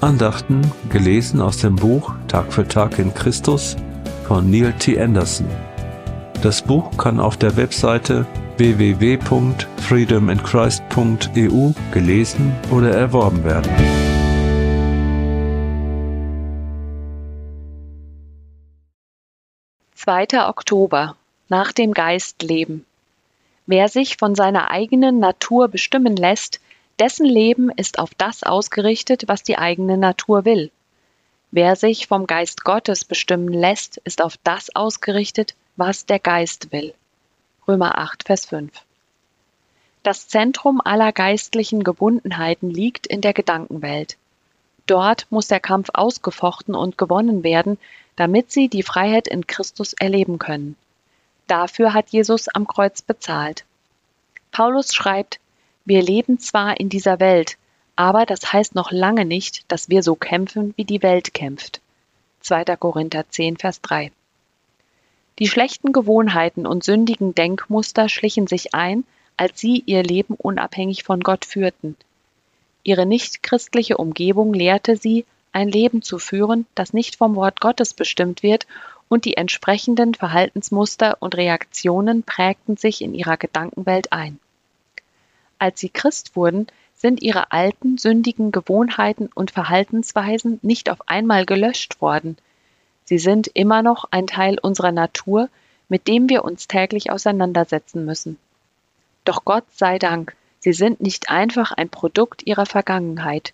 Andachten gelesen aus dem Buch Tag für Tag in Christus von Neil T. Anderson. Das Buch kann auf der Webseite www.freedominchrist.eu gelesen oder erworben werden. 2. Oktober nach dem Geist leben. Wer sich von seiner eigenen Natur bestimmen lässt, dessen Leben ist auf das ausgerichtet, was die eigene Natur will. Wer sich vom Geist Gottes bestimmen lässt, ist auf das ausgerichtet, was der Geist will. Römer 8, Vers 5. Das Zentrum aller geistlichen Gebundenheiten liegt in der Gedankenwelt. Dort muss der Kampf ausgefochten und gewonnen werden, damit sie die Freiheit in Christus erleben können. Dafür hat Jesus am Kreuz bezahlt. Paulus schreibt, wir leben zwar in dieser Welt, aber das heißt noch lange nicht, dass wir so kämpfen, wie die Welt kämpft. 2. Korinther 10, Vers 3. Die schlechten Gewohnheiten und sündigen Denkmuster schlichen sich ein, als sie ihr Leben unabhängig von Gott führten. Ihre nichtchristliche Umgebung lehrte sie, ein Leben zu führen, das nicht vom Wort Gottes bestimmt wird, und die entsprechenden Verhaltensmuster und Reaktionen prägten sich in ihrer Gedankenwelt ein. Als sie Christ wurden, sind ihre alten, sündigen Gewohnheiten und Verhaltensweisen nicht auf einmal gelöscht worden. Sie sind immer noch ein Teil unserer Natur, mit dem wir uns täglich auseinandersetzen müssen. Doch Gott sei Dank, sie sind nicht einfach ein Produkt ihrer Vergangenheit.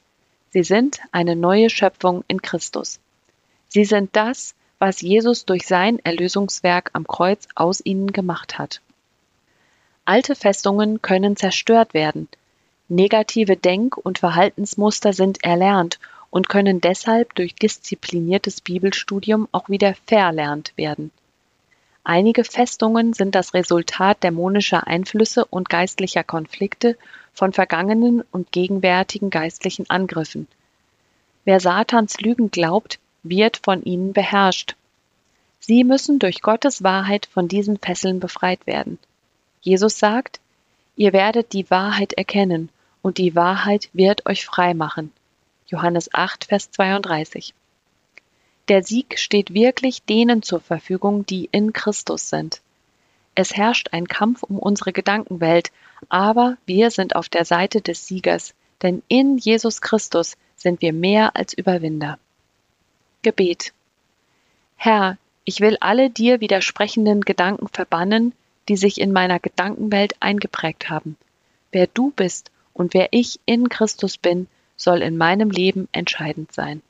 Sie sind eine neue Schöpfung in Christus. Sie sind das, was Jesus durch sein Erlösungswerk am Kreuz aus ihnen gemacht hat. Alte Festungen können zerstört werden. Negative Denk- und Verhaltensmuster sind erlernt und können deshalb durch diszipliniertes Bibelstudium auch wieder verlernt werden. Einige Festungen sind das Resultat dämonischer Einflüsse und geistlicher Konflikte von vergangenen und gegenwärtigen geistlichen Angriffen. Wer Satans Lügen glaubt, wird von ihnen beherrscht. Sie müssen durch Gottes Wahrheit von diesen Fesseln befreit werden. Jesus sagt, ihr werdet die Wahrheit erkennen und die Wahrheit wird euch frei machen. Johannes 8, Vers 32. Der Sieg steht wirklich denen zur Verfügung, die in Christus sind. Es herrscht ein Kampf um unsere Gedankenwelt, aber wir sind auf der Seite des Siegers, denn in Jesus Christus sind wir mehr als Überwinder. Gebet. Herr, ich will alle dir widersprechenden Gedanken verbannen, die sich in meiner Gedankenwelt eingeprägt haben. Wer du bist und wer ich in Christus bin, soll in meinem Leben entscheidend sein.